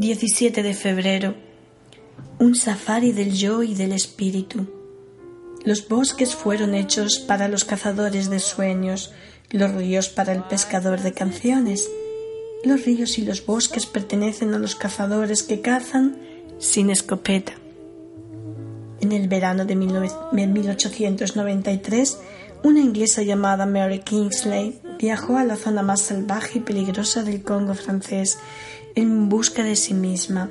17 de febrero. Un safari del yo y del espíritu. Los bosques fueron hechos para los cazadores de sueños, los ríos para el pescador de canciones. Los ríos y los bosques pertenecen a los cazadores que cazan sin escopeta. En el verano de 1893, una inglesa llamada Mary Kingsley viajó a la zona más salvaje y peligrosa del Congo francés en busca de sí misma.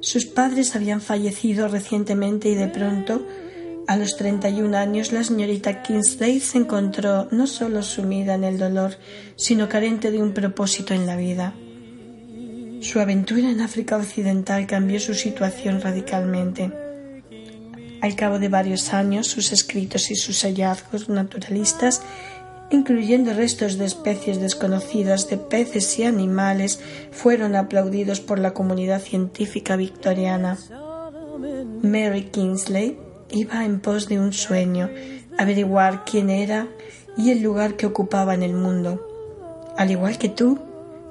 Sus padres habían fallecido recientemente y de pronto, a los 31 años, la señorita Kingsley se encontró no solo sumida en el dolor, sino carente de un propósito en la vida. Su aventura en África Occidental cambió su situación radicalmente. Al cabo de varios años, sus escritos y sus hallazgos naturalistas incluyendo restos de especies desconocidas de peces y animales, fueron aplaudidos por la comunidad científica victoriana. Mary Kingsley iba en pos de un sueño, averiguar quién era y el lugar que ocupaba en el mundo. Al igual que tú,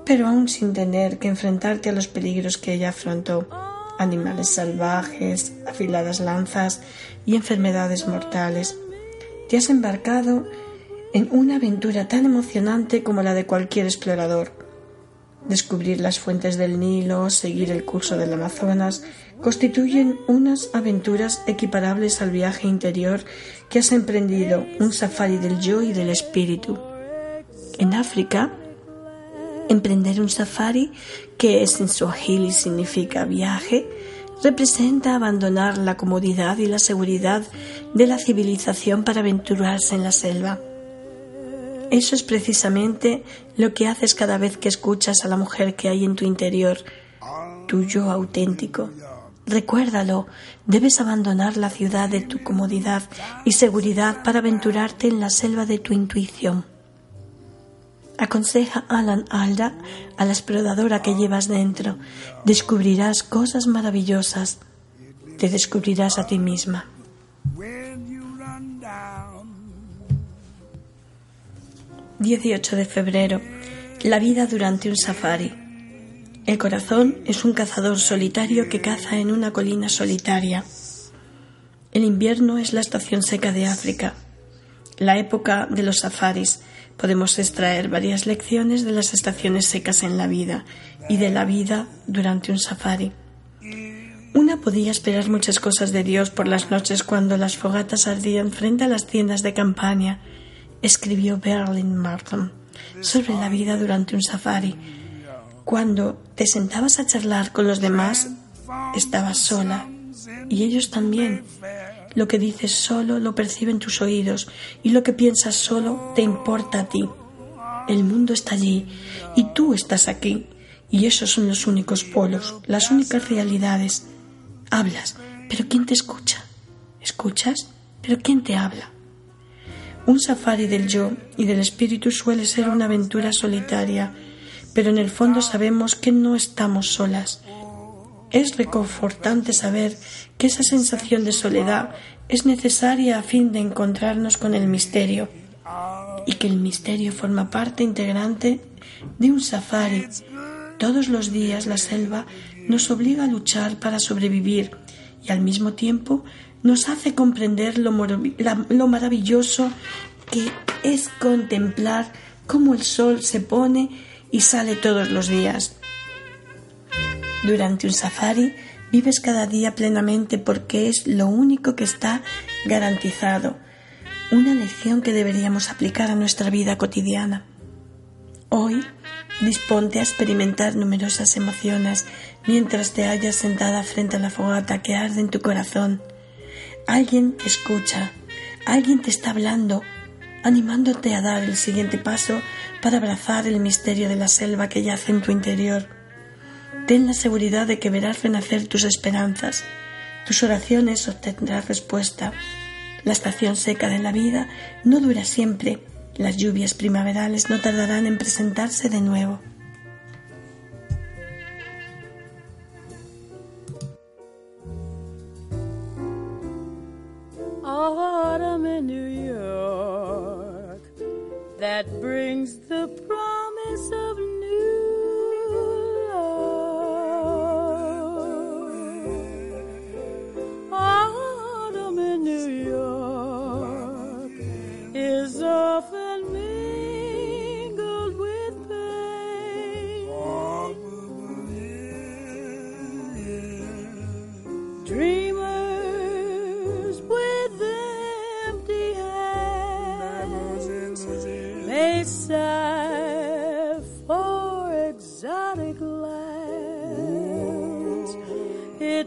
pero aún sin tener que enfrentarte a los peligros que ella afrontó, animales salvajes, afiladas lanzas y enfermedades mortales. Te has embarcado en una aventura tan emocionante como la de cualquier explorador. Descubrir las fuentes del Nilo, seguir el curso del Amazonas, constituyen unas aventuras equiparables al viaje interior que has emprendido, un safari del yo y del espíritu. En África, emprender un safari, que es en Swahili significa viaje, representa abandonar la comodidad y la seguridad de la civilización para aventurarse en la selva. Eso es precisamente lo que haces cada vez que escuchas a la mujer que hay en tu interior, tu yo auténtico. Recuérdalo, debes abandonar la ciudad de tu comodidad y seguridad para aventurarte en la selva de tu intuición. Aconseja Alan Alda a la exploradora que llevas dentro. Descubrirás cosas maravillosas. Te descubrirás a ti misma. 18 de febrero. La vida durante un safari. El corazón es un cazador solitario que caza en una colina solitaria. El invierno es la estación seca de África. La época de los safaris. Podemos extraer varias lecciones de las estaciones secas en la vida y de la vida durante un safari. Una podía esperar muchas cosas de Dios por las noches cuando las fogatas ardían frente a las tiendas de campaña escribió Berlin Martin sobre la vida durante un safari. Cuando te sentabas a charlar con los demás, estabas sola y ellos también. Lo que dices solo lo perciben tus oídos y lo que piensas solo te importa a ti. El mundo está allí y tú estás aquí y esos son los únicos polos, las únicas realidades. Hablas, pero ¿quién te escucha? ¿Escuchas? Pero ¿quién te habla? Un safari del yo y del espíritu suele ser una aventura solitaria, pero en el fondo sabemos que no estamos solas. Es reconfortante saber que esa sensación de soledad es necesaria a fin de encontrarnos con el misterio y que el misterio forma parte integrante de un safari. Todos los días la selva nos obliga a luchar para sobrevivir y al mismo tiempo nos hace comprender lo, maravilloso que es contemplar cómo el sol se pone y sale todos los días. Durante un safari vives cada día plenamente porque es lo único que está garantizado, una lección que deberíamos aplicar a nuestra vida cotidiana. Hoy disponte a experimentar numerosas emociones mientras te hallas sentada frente a la fogata que arde en tu corazón Alguien te escucha, alguien te está hablando, animándote a dar el siguiente paso para abrazar el misterio de la selva que yace en tu interior. Ten la seguridad de que verás renacer tus esperanzas. Tus oraciones obtendrán respuesta. La estación seca de la vida no dura siempre. Las lluvias primaverales no tardarán en presentarse de nuevo. Autumn that brings the promise of new love. Autumn in New York.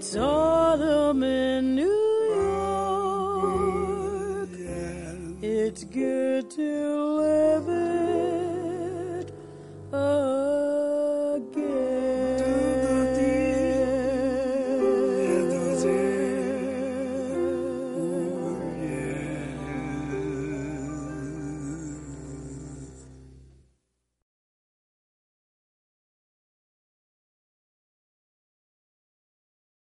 It's autumn in New York. It's good to live